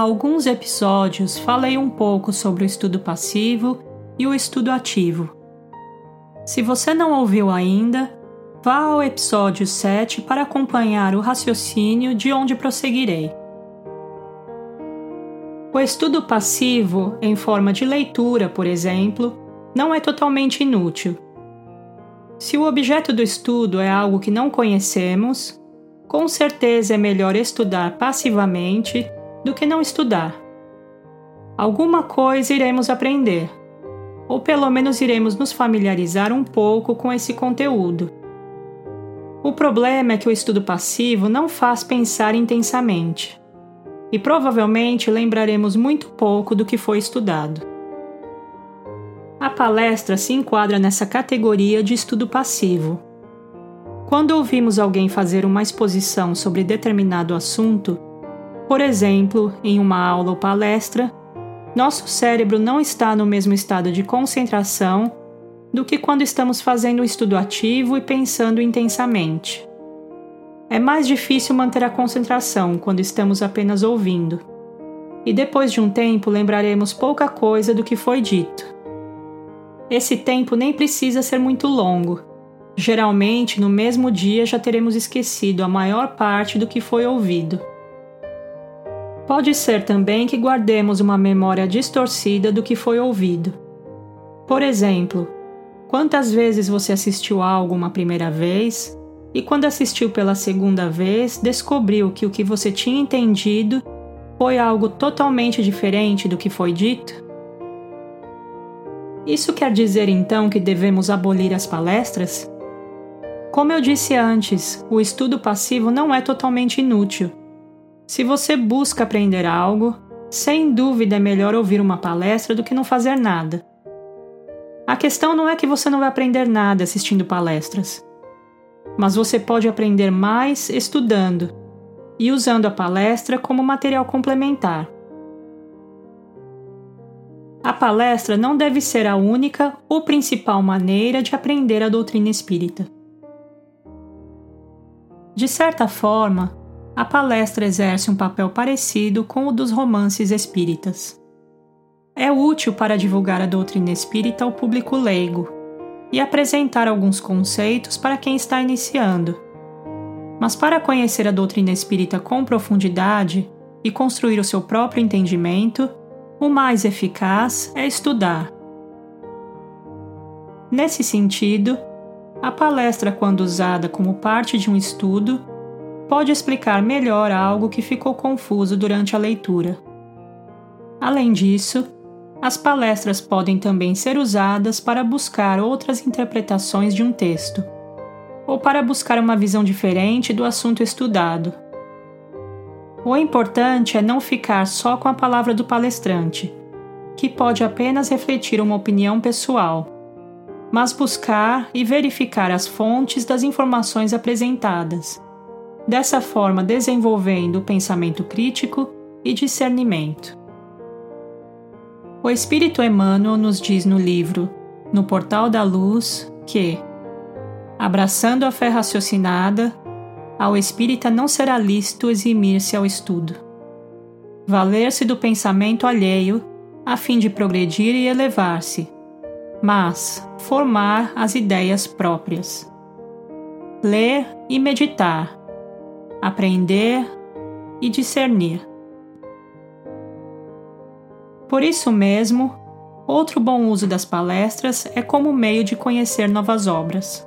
alguns episódios falei um pouco sobre o estudo passivo e o estudo ativo. Se você não ouviu ainda, vá ao episódio 7 para acompanhar o raciocínio de onde prosseguirei. O estudo passivo, em forma de leitura, por exemplo, não é totalmente inútil. Se o objeto do estudo é algo que não conhecemos, com certeza é melhor estudar passivamente do que não estudar. Alguma coisa iremos aprender, ou pelo menos iremos nos familiarizar um pouco com esse conteúdo. O problema é que o estudo passivo não faz pensar intensamente e provavelmente lembraremos muito pouco do que foi estudado. A palestra se enquadra nessa categoria de estudo passivo. Quando ouvimos alguém fazer uma exposição sobre determinado assunto, por exemplo, em uma aula ou palestra, nosso cérebro não está no mesmo estado de concentração do que quando estamos fazendo um estudo ativo e pensando intensamente. É mais difícil manter a concentração quando estamos apenas ouvindo. E depois de um tempo lembraremos pouca coisa do que foi dito. Esse tempo nem precisa ser muito longo. Geralmente, no mesmo dia já teremos esquecido a maior parte do que foi ouvido. Pode ser também que guardemos uma memória distorcida do que foi ouvido. Por exemplo, quantas vezes você assistiu algo uma primeira vez e quando assistiu pela segunda vez, descobriu que o que você tinha entendido foi algo totalmente diferente do que foi dito? Isso quer dizer então que devemos abolir as palestras? Como eu disse antes, o estudo passivo não é totalmente inútil. Se você busca aprender algo, sem dúvida é melhor ouvir uma palestra do que não fazer nada. A questão não é que você não vai aprender nada assistindo palestras mas você pode aprender mais estudando e usando a palestra como material complementar. A palestra não deve ser a única ou principal maneira de aprender a doutrina espírita. De certa forma, a palestra exerce um papel parecido com o dos romances espíritas. É útil para divulgar a doutrina espírita ao público leigo e apresentar alguns conceitos para quem está iniciando. Mas para conhecer a doutrina espírita com profundidade e construir o seu próprio entendimento, o mais eficaz é estudar. Nesse sentido, a palestra, quando usada como parte de um estudo, pode explicar melhor algo que ficou confuso durante a leitura. Além disso, as palestras podem também ser usadas para buscar outras interpretações de um texto, ou para buscar uma visão diferente do assunto estudado. O importante é não ficar só com a palavra do palestrante, que pode apenas refletir uma opinião pessoal, mas buscar e verificar as fontes das informações apresentadas, dessa forma desenvolvendo o pensamento crítico e discernimento. O Espírito Emmanuel nos diz no livro No Portal da Luz que, abraçando a fé raciocinada, ao espírita não será lícito eximir-se ao estudo. Valer-se do pensamento alheio a fim de progredir e elevar-se, mas formar as ideias próprias. Ler e meditar, aprender e discernir. Por isso mesmo, outro bom uso das palestras é como meio de conhecer novas obras.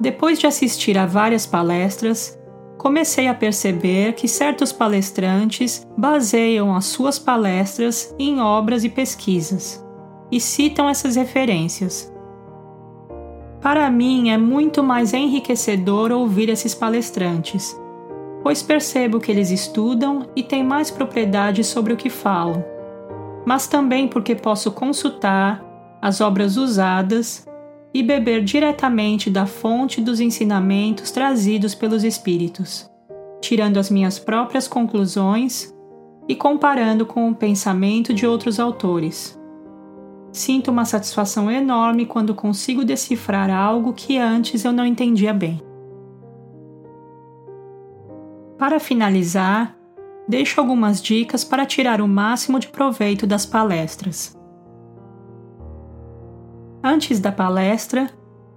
Depois de assistir a várias palestras, comecei a perceber que certos palestrantes baseiam as suas palestras em obras e pesquisas e citam essas referências. Para mim é muito mais enriquecedor ouvir esses palestrantes pois percebo que eles estudam e têm mais propriedade sobre o que falam, mas também porque posso consultar as obras usadas e beber diretamente da fonte dos ensinamentos trazidos pelos Espíritos, tirando as minhas próprias conclusões e comparando com o pensamento de outros autores. Sinto uma satisfação enorme quando consigo decifrar algo que antes eu não entendia bem. Para finalizar, deixo algumas dicas para tirar o máximo de proveito das palestras. Antes da palestra,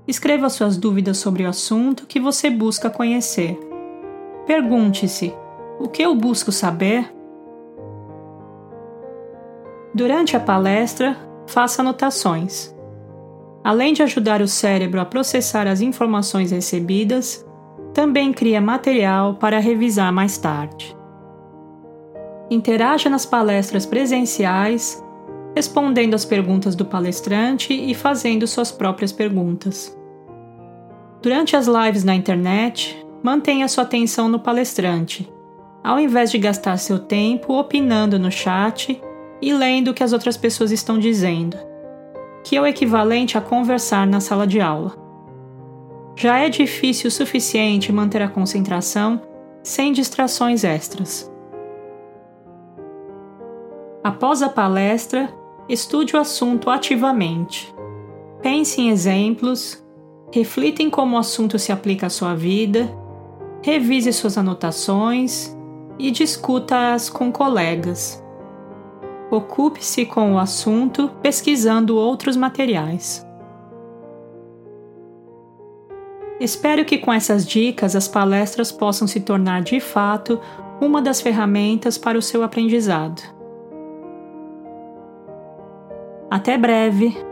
escreva suas dúvidas sobre o assunto que você busca conhecer. Pergunte-se: o que eu busco saber? Durante a palestra, faça anotações. Além de ajudar o cérebro a processar as informações recebidas, também cria material para revisar mais tarde. Interaja nas palestras presenciais, respondendo às perguntas do palestrante e fazendo suas próprias perguntas. Durante as lives na internet, mantenha sua atenção no palestrante, ao invés de gastar seu tempo opinando no chat e lendo o que as outras pessoas estão dizendo, que é o equivalente a conversar na sala de aula. Já é difícil o suficiente manter a concentração sem distrações extras. Após a palestra, estude o assunto ativamente. Pense em exemplos, reflita em como o assunto se aplica à sua vida, revise suas anotações e discuta-as com colegas. Ocupe-se com o assunto pesquisando outros materiais. Espero que com essas dicas as palestras possam se tornar de fato uma das ferramentas para o seu aprendizado. Até breve!